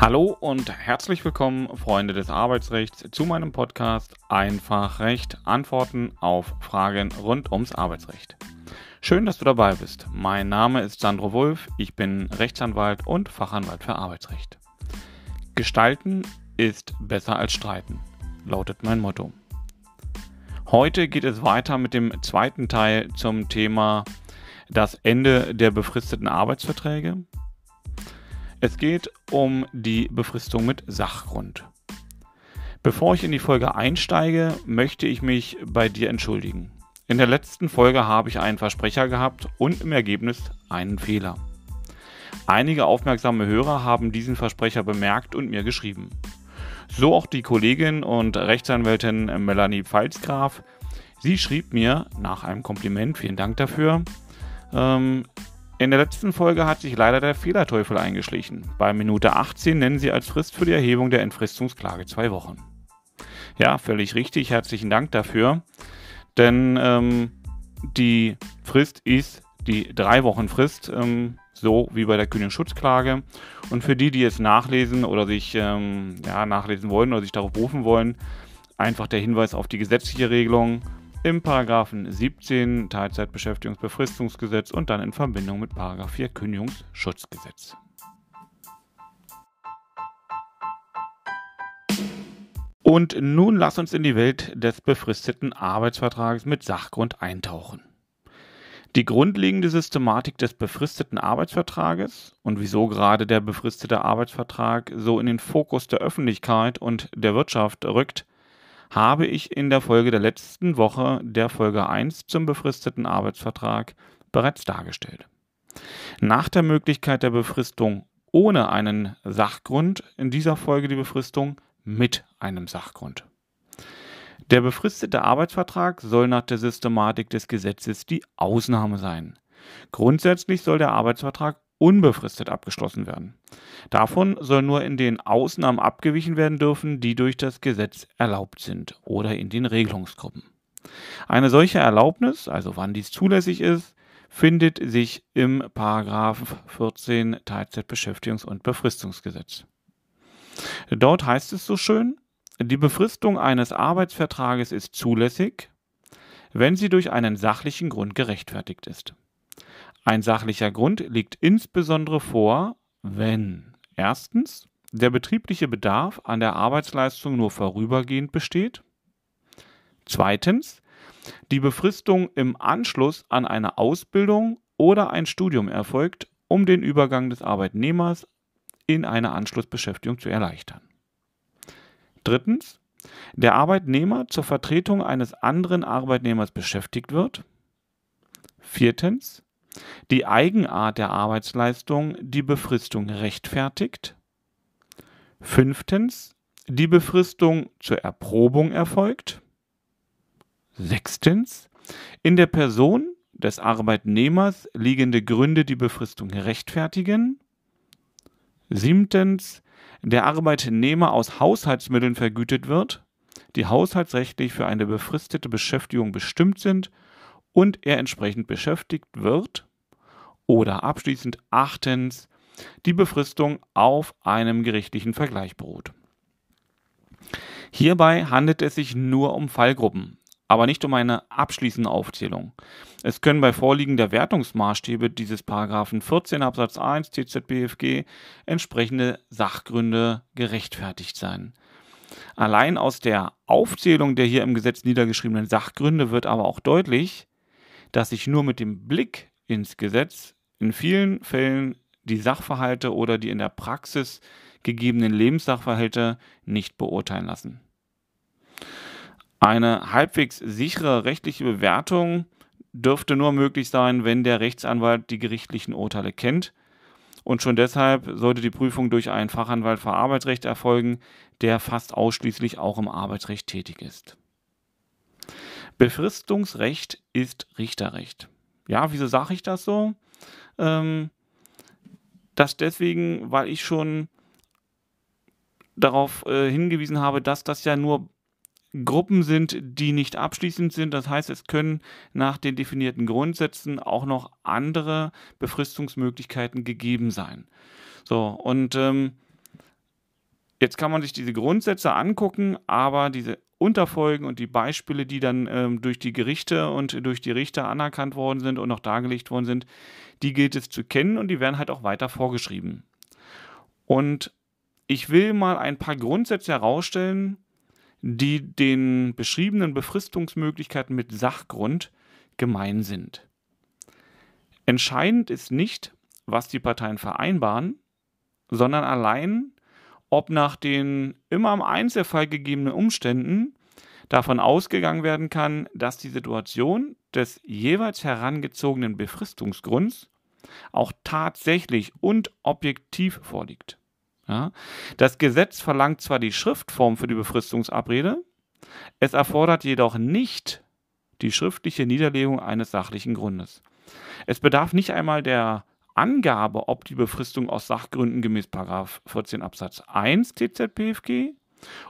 Hallo und herzlich willkommen, Freunde des Arbeitsrechts, zu meinem Podcast Einfach Recht. Antworten auf Fragen rund ums Arbeitsrecht. Schön, dass du dabei bist. Mein Name ist Sandro Wulff, ich bin Rechtsanwalt und Fachanwalt für Arbeitsrecht. Gestalten ist besser als streiten, lautet mein Motto. Heute geht es weiter mit dem zweiten Teil zum Thema das Ende der befristeten Arbeitsverträge es geht um die Befristung mit Sachgrund. Bevor ich in die Folge einsteige, möchte ich mich bei dir entschuldigen. In der letzten Folge habe ich einen Versprecher gehabt und im Ergebnis einen Fehler. Einige aufmerksame Hörer haben diesen Versprecher bemerkt und mir geschrieben. So auch die Kollegin und Rechtsanwältin Melanie Pfalzgraf. Sie schrieb mir nach einem Kompliment, vielen Dank dafür, ähm, in der letzten Folge hat sich leider der Fehlerteufel eingeschlichen. Bei Minute 18 nennen Sie als Frist für die Erhebung der Entfristungsklage zwei Wochen. Ja, völlig richtig. Herzlichen Dank dafür. Denn ähm, die Frist ist die drei Wochen Frist, ähm, so wie bei der Kündigungsschutzklage. Und für die, die es nachlesen oder sich ähm, ja, nachlesen wollen oder sich darauf berufen wollen, einfach der Hinweis auf die gesetzliche Regelung im Paragraphen 17 Teilzeitbeschäftigungsbefristungsgesetz und dann in Verbindung mit Paragraph 4 Kündigungsschutzgesetz. Und nun lass uns in die Welt des befristeten Arbeitsvertrages mit Sachgrund eintauchen. Die grundlegende Systematik des befristeten Arbeitsvertrages und wieso gerade der befristete Arbeitsvertrag so in den Fokus der Öffentlichkeit und der Wirtschaft rückt, habe ich in der Folge der letzten Woche, der Folge 1 zum befristeten Arbeitsvertrag, bereits dargestellt. Nach der Möglichkeit der Befristung ohne einen Sachgrund, in dieser Folge die Befristung mit einem Sachgrund. Der befristete Arbeitsvertrag soll nach der Systematik des Gesetzes die Ausnahme sein. Grundsätzlich soll der Arbeitsvertrag unbefristet abgeschlossen werden. Davon soll nur in den Ausnahmen abgewichen werden dürfen, die durch das Gesetz erlaubt sind oder in den Regelungsgruppen. Eine solche Erlaubnis, also wann dies zulässig ist, findet sich im Paragraph 14 Teilzeitbeschäftigungs- und Befristungsgesetz. Dort heißt es so schön, die Befristung eines Arbeitsvertrages ist zulässig, wenn sie durch einen sachlichen Grund gerechtfertigt ist. Ein sachlicher Grund liegt insbesondere vor, wenn erstens der betriebliche Bedarf an der Arbeitsleistung nur vorübergehend besteht, zweitens die Befristung im Anschluss an eine Ausbildung oder ein Studium erfolgt, um den Übergang des Arbeitnehmers in eine Anschlussbeschäftigung zu erleichtern. Drittens, der Arbeitnehmer zur Vertretung eines anderen Arbeitnehmers beschäftigt wird. Viertens, die Eigenart der Arbeitsleistung die Befristung rechtfertigt. Fünftens, die Befristung zur Erprobung erfolgt. Sechstens, in der Person des Arbeitnehmers liegende Gründe die Befristung rechtfertigen. Siebtens, der Arbeitnehmer aus Haushaltsmitteln vergütet wird, die haushaltsrechtlich für eine befristete Beschäftigung bestimmt sind und er entsprechend beschäftigt wird. Oder abschließend achtens, die Befristung auf einem gerichtlichen Vergleich beruht. Hierbei handelt es sich nur um Fallgruppen, aber nicht um eine abschließende Aufzählung. Es können bei Vorliegen der Wertungsmaßstäbe dieses Paragraphen 14 Absatz 1 TZBFG entsprechende Sachgründe gerechtfertigt sein. Allein aus der Aufzählung der hier im Gesetz niedergeschriebenen Sachgründe wird aber auch deutlich, dass sich nur mit dem Blick ins Gesetz in vielen Fällen die Sachverhalte oder die in der Praxis gegebenen Lebenssachverhalte nicht beurteilen lassen. Eine halbwegs sichere rechtliche Bewertung dürfte nur möglich sein, wenn der Rechtsanwalt die gerichtlichen Urteile kennt. Und schon deshalb sollte die Prüfung durch einen Fachanwalt für Arbeitsrecht erfolgen, der fast ausschließlich auch im Arbeitsrecht tätig ist. Befristungsrecht ist Richterrecht. Ja, wieso sage ich das so? Ähm, das deswegen, weil ich schon darauf äh, hingewiesen habe, dass das ja nur Gruppen sind, die nicht abschließend sind. Das heißt, es können nach den definierten Grundsätzen auch noch andere Befristungsmöglichkeiten gegeben sein. So, und ähm, jetzt kann man sich diese Grundsätze angucken, aber diese Unterfolgen und die Beispiele, die dann ähm, durch die Gerichte und durch die Richter anerkannt worden sind und auch dargelegt worden sind, die gilt es zu kennen und die werden halt auch weiter vorgeschrieben. Und ich will mal ein paar Grundsätze herausstellen, die den beschriebenen Befristungsmöglichkeiten mit Sachgrund gemein sind. Entscheidend ist nicht, was die Parteien vereinbaren, sondern allein, ob nach den immer im Einzelfall gegebenen Umständen davon ausgegangen werden kann, dass die Situation des jeweils herangezogenen Befristungsgrunds auch tatsächlich und objektiv vorliegt. Ja? Das Gesetz verlangt zwar die Schriftform für die Befristungsabrede, es erfordert jedoch nicht die schriftliche Niederlegung eines sachlichen Grundes. Es bedarf nicht einmal der Angabe, ob die Befristung aus Sachgründen gemäß 14 Absatz 1 TZPFG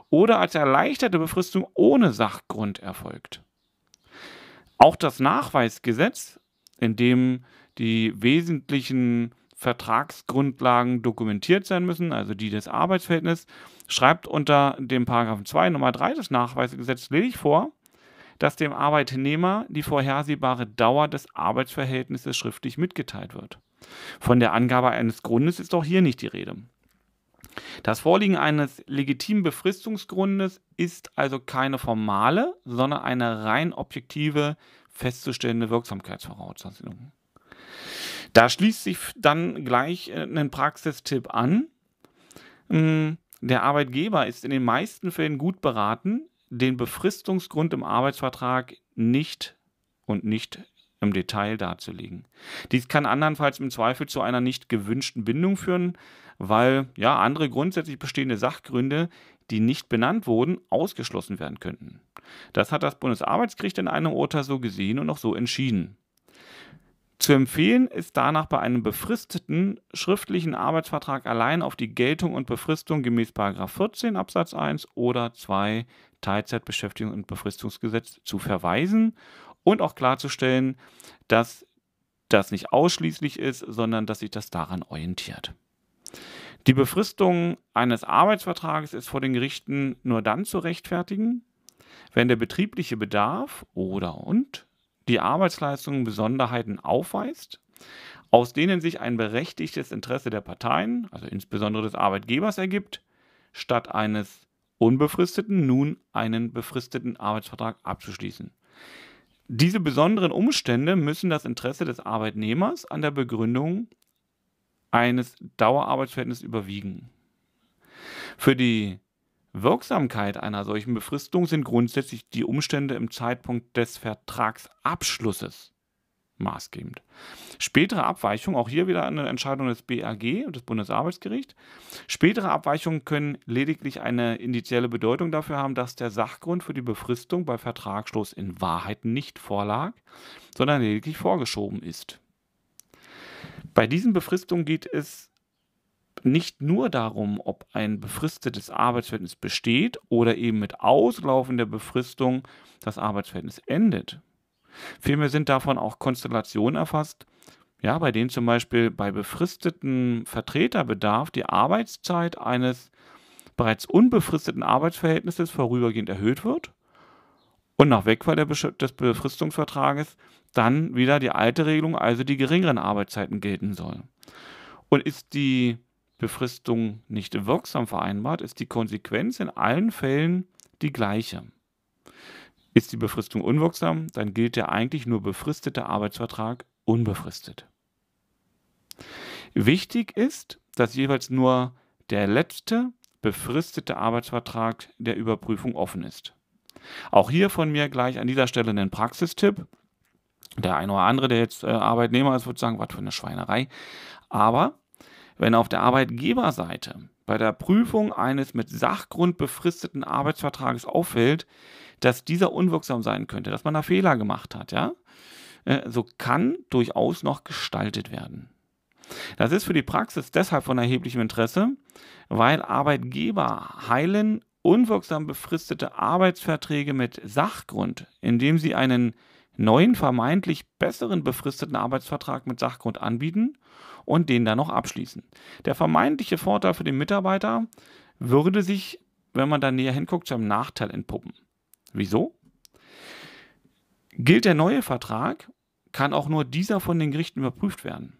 oder als erleichterte Befristung ohne Sachgrund erfolgt. Auch das Nachweisgesetz, in dem die wesentlichen Vertragsgrundlagen dokumentiert sein müssen, also die des Arbeitsverhältnisses, schreibt unter dem Paragraphen 2 Nummer 3 des Nachweisgesetzes lediglich vor, dass dem Arbeitnehmer die vorhersehbare Dauer des Arbeitsverhältnisses schriftlich mitgeteilt wird. Von der Angabe eines Grundes ist auch hier nicht die Rede. Das Vorliegen eines legitimen Befristungsgrundes ist also keine formale, sondern eine rein objektive festzustellende Wirksamkeitsvoraussetzung. Da schließt sich dann gleich äh, ein Praxistipp an. Hm, der Arbeitgeber ist in den meisten Fällen gut beraten, den Befristungsgrund im Arbeitsvertrag nicht und nicht im Detail darzulegen. Dies kann andernfalls im Zweifel zu einer nicht gewünschten Bindung führen, weil ja andere grundsätzlich bestehende Sachgründe, die nicht benannt wurden, ausgeschlossen werden könnten. Das hat das Bundesarbeitsgericht in einem Urteil so gesehen und auch so entschieden. Zu empfehlen ist danach bei einem befristeten schriftlichen Arbeitsvertrag allein auf die Geltung und Befristung gemäß 14 Absatz 1 oder 2 Teilzeitbeschäftigung und Befristungsgesetz zu verweisen und auch klarzustellen, dass das nicht ausschließlich ist, sondern dass sich das daran orientiert. Die Befristung eines Arbeitsvertrages ist vor den Gerichten nur dann zu rechtfertigen, wenn der betriebliche Bedarf oder und die Arbeitsleistung Besonderheiten aufweist, aus denen sich ein berechtigtes Interesse der Parteien, also insbesondere des Arbeitgebers, ergibt, statt eines unbefristeten nun einen befristeten Arbeitsvertrag abzuschließen. Diese besonderen Umstände müssen das Interesse des Arbeitnehmers an der Begründung eines Dauerarbeitsverhältnisses überwiegen. Für die Wirksamkeit einer solchen Befristung sind grundsätzlich die Umstände im Zeitpunkt des Vertragsabschlusses maßgebend. Spätere Abweichungen, auch hier wieder eine Entscheidung des BAG und des Bundesarbeitsgerichts, spätere Abweichungen können lediglich eine indizielle Bedeutung dafür haben, dass der Sachgrund für die Befristung bei Vertragsschluss in Wahrheit nicht vorlag, sondern lediglich vorgeschoben ist. Bei diesen Befristungen geht es nicht nur darum, ob ein befristetes Arbeitsverhältnis besteht oder eben mit Auslaufen der Befristung das Arbeitsverhältnis endet. Vielmehr sind davon auch Konstellationen erfasst, ja, bei denen zum Beispiel bei befristeten Vertreterbedarf die Arbeitszeit eines bereits unbefristeten Arbeitsverhältnisses vorübergehend erhöht wird und nach Wegfall des Befristungsvertrages dann wieder die alte Regelung, also die geringeren Arbeitszeiten gelten soll. Und ist die Befristung nicht wirksam vereinbart, ist die Konsequenz in allen Fällen die gleiche. Ist die Befristung unwirksam, dann gilt der eigentlich nur befristete Arbeitsvertrag unbefristet. Wichtig ist, dass jeweils nur der letzte befristete Arbeitsvertrag der Überprüfung offen ist. Auch hier von mir gleich an dieser Stelle einen Praxistipp. Der eine oder andere, der jetzt äh, Arbeitnehmer ist, wird sagen, was für eine Schweinerei. Aber wenn auf der Arbeitgeberseite bei der Prüfung eines mit Sachgrund befristeten Arbeitsvertrages auffällt, dass dieser unwirksam sein könnte, dass man da Fehler gemacht hat, ja, äh, so kann durchaus noch gestaltet werden. Das ist für die Praxis deshalb von erheblichem Interesse, weil Arbeitgeber heilen unwirksam befristete Arbeitsverträge mit Sachgrund, indem sie einen neuen, vermeintlich besseren befristeten Arbeitsvertrag mit Sachgrund anbieten und den dann noch abschließen. Der vermeintliche Vorteil für den Mitarbeiter würde sich, wenn man da näher hinguckt, zu einem Nachteil entpuppen. Wieso? Gilt der neue Vertrag, kann auch nur dieser von den Gerichten überprüft werden.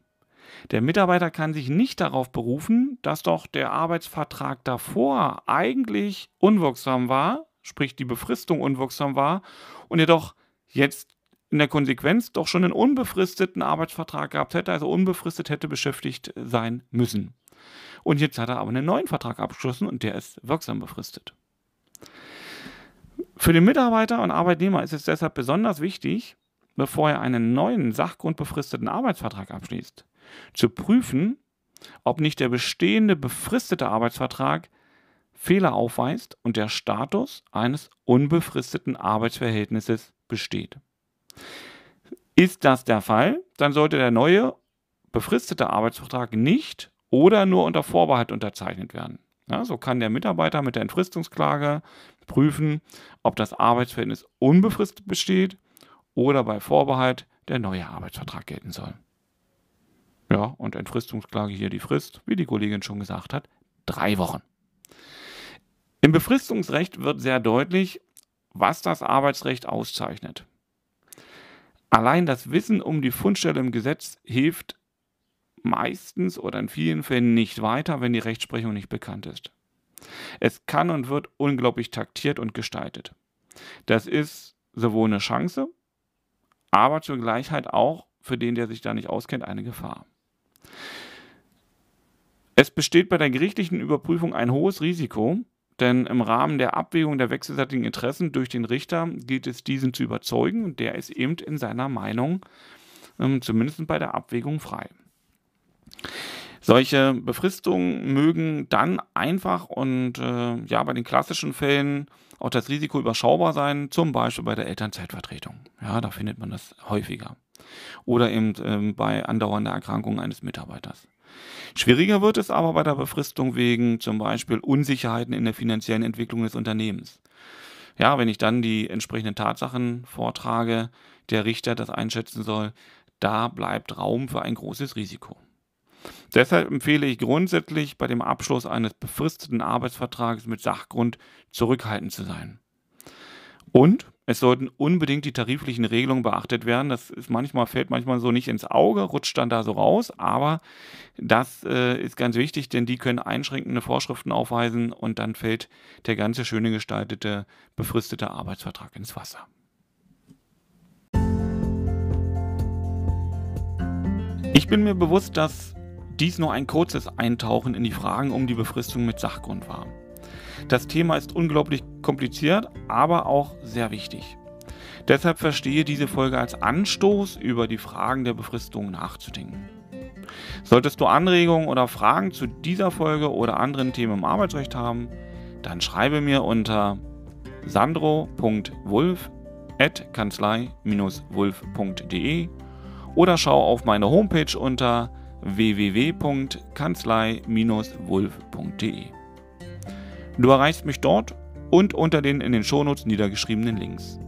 Der Mitarbeiter kann sich nicht darauf berufen, dass doch der Arbeitsvertrag davor eigentlich unwirksam war, sprich die Befristung unwirksam war, und er doch jetzt in der Konsequenz doch schon einen unbefristeten Arbeitsvertrag gehabt hätte, also unbefristet hätte beschäftigt sein müssen. Und jetzt hat er aber einen neuen Vertrag abgeschlossen und der ist wirksam befristet. Für den Mitarbeiter und Arbeitnehmer ist es deshalb besonders wichtig, bevor er einen neuen sachgrundbefristeten Arbeitsvertrag abschließt, zu prüfen, ob nicht der bestehende befristete Arbeitsvertrag Fehler aufweist und der Status eines unbefristeten Arbeitsverhältnisses besteht. Ist das der Fall, dann sollte der neue befristete Arbeitsvertrag nicht oder nur unter Vorbehalt unterzeichnet werden. Ja, so kann der Mitarbeiter mit der Entfristungsklage prüfen, ob das Arbeitsverhältnis unbefristet besteht oder bei Vorbehalt der neue Arbeitsvertrag gelten soll. Ja, und Entfristungsklage hier die Frist, wie die Kollegin schon gesagt hat, drei Wochen. Im Befristungsrecht wird sehr deutlich, was das Arbeitsrecht auszeichnet. Allein das Wissen um die Fundstelle im Gesetz hilft meistens oder in vielen Fällen nicht weiter, wenn die Rechtsprechung nicht bekannt ist. Es kann und wird unglaublich taktiert und gestaltet. Das ist sowohl eine Chance, aber zur Gleichheit auch für den, der sich da nicht auskennt, eine Gefahr. Es besteht bei der gerichtlichen Überprüfung ein hohes Risiko, denn im Rahmen der Abwägung der wechselseitigen Interessen durch den Richter gilt es, diesen zu überzeugen und der ist eben in seiner Meinung ähm, zumindest bei der Abwägung frei. Solche Befristungen mögen dann einfach und äh, ja bei den klassischen Fällen auch das Risiko überschaubar sein, zum Beispiel bei der Elternzeitvertretung. Ja, da findet man das häufiger. Oder eben ähm, bei andauernder Erkrankung eines Mitarbeiters. Schwieriger wird es aber bei der Befristung wegen zum Beispiel Unsicherheiten in der finanziellen Entwicklung des Unternehmens. Ja, wenn ich dann die entsprechenden Tatsachen vortrage, der Richter das einschätzen soll, da bleibt Raum für ein großes Risiko. Deshalb empfehle ich grundsätzlich bei dem Abschluss eines befristeten Arbeitsvertrages mit Sachgrund zurückhaltend zu sein. Und es sollten unbedingt die tariflichen Regelungen beachtet werden. Das ist manchmal, fällt manchmal so nicht ins Auge, rutscht dann da so raus, aber das äh, ist ganz wichtig, denn die können einschränkende Vorschriften aufweisen und dann fällt der ganze schöne gestaltete, befristete Arbeitsvertrag ins Wasser. Ich bin mir bewusst, dass dies nur ein kurzes Eintauchen in die Fragen um die Befristung mit Sachgrund war. Das Thema ist unglaublich kompliziert, aber auch sehr wichtig. Deshalb verstehe diese Folge als Anstoß, über die Fragen der Befristung nachzudenken. Solltest du Anregungen oder Fragen zu dieser Folge oder anderen Themen im Arbeitsrecht haben, dann schreibe mir unter sandro.wulf.kanzlei-wulf.de oder schau auf meine Homepage unter www.kanzlei-wulf.de. Du erreichst mich dort und unter den in den Shownotes niedergeschriebenen Links.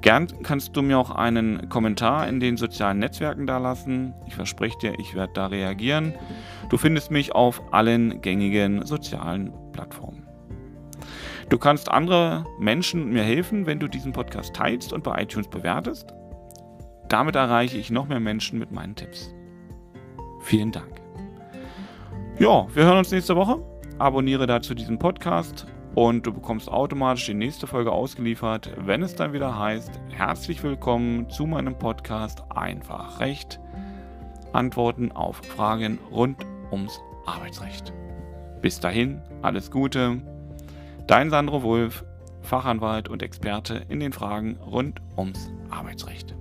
Gern kannst du mir auch einen Kommentar in den sozialen Netzwerken dalassen. Ich verspreche dir, ich werde da reagieren. Du findest mich auf allen gängigen sozialen Plattformen. Du kannst andere Menschen mir helfen, wenn du diesen Podcast teilst und bei iTunes bewertest. Damit erreiche ich noch mehr Menschen mit meinen Tipps. Vielen Dank. Ja, wir hören uns nächste Woche. Abonniere dazu diesen Podcast und du bekommst automatisch die nächste Folge ausgeliefert, wenn es dann wieder heißt, herzlich willkommen zu meinem Podcast Einfach Recht. Antworten auf Fragen rund ums Arbeitsrecht. Bis dahin, alles Gute. Dein Sandro Wulf, Fachanwalt und Experte in den Fragen rund ums Arbeitsrecht.